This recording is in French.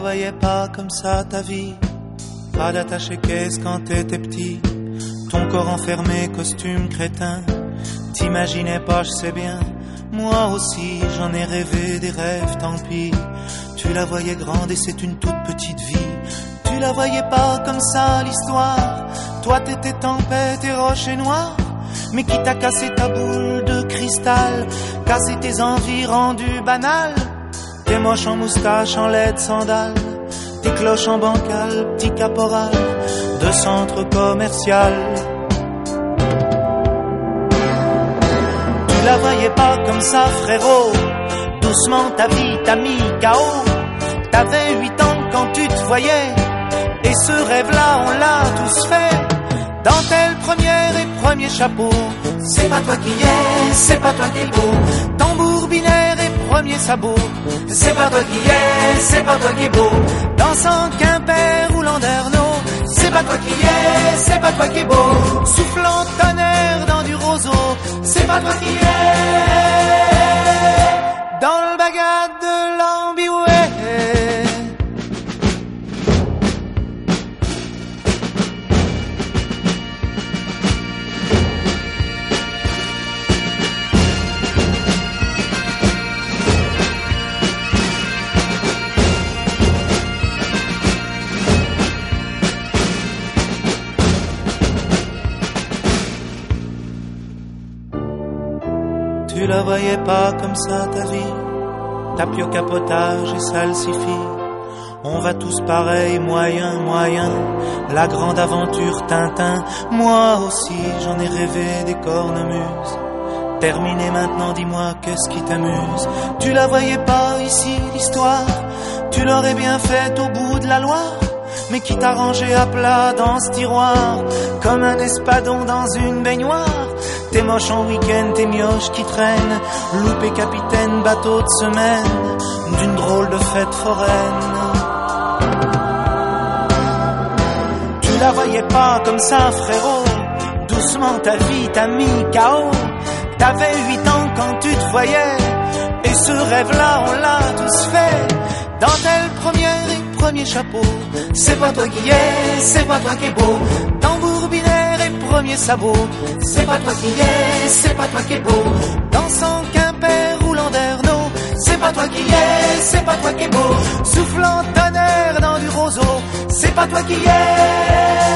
voyais pas comme ça ta vie. Pas d'attaché caisse quand t'étais petit. Ton corps enfermé, costume crétin. T'imaginais pas, je sais bien. Moi aussi, j'en ai rêvé des rêves, tant pis. Tu la voyais grande et c'est une toute petite vie. Tu la voyais pas comme ça, l'histoire. Toi, t'étais tempête et rocher noir. Mais qui t'a cassé ta boule de cristal, cassé tes envies rendues banales. T'es moche en moustache, en laide sandales. Tes cloches en bancal, petit caporal de centre commercial. Tu la voyais pas comme ça, frérot. Doucement, ta vie t'a mis KO. T'avais huit ans quand tu te voyais. Et ce rêve-là, on l'a tous fait. Dentelle première et premier chapeau. C'est pas toi qui es, c'est pas toi qui es beau. Premier sabot. C'est pas toi qui es, c'est pas toi qui es beau. Dansant Quimper ou Landerneau. C'est pas toi qui es, c'est pas toi qui es beau. Soufflant tonnerre dans du roseau. C'est pas toi qui es. Tu la voyais pas comme ça ta vie. Tapio capotage et salsifis. On va tous pareil, moyen, moyen. La grande aventure Tintin. Moi aussi, j'en ai rêvé des cornemuses. Terminé maintenant, dis-moi, qu'est-ce qui t'amuse? Tu la voyais pas ici, l'histoire. Tu l'aurais bien faite au bout de la Loire. Mais qui t'a rangé à plat dans ce tiroir, comme un espadon dans une baignoire. T'es moche en week-end, t'es mioche qui traîne, loupé capitaine, bateau de semaine, d'une drôle de fête foraine. Tu la voyais pas comme ça, frérot, doucement ta vie t'a mis KO. T'avais huit ans quand tu te voyais, et ce rêve-là, on l'a tous fait. Premier chapeau, c'est pas toi qui es, c'est pas toi qui es beau. Tambour binaire et premier sabot, c'est pas toi qui es, c'est pas toi qui es beau. Dansant Quimper ou Landerneau, c'est pas toi qui es, c'est pas toi qui es beau. Soufflant tonnerre dans du roseau, c'est pas toi qui es.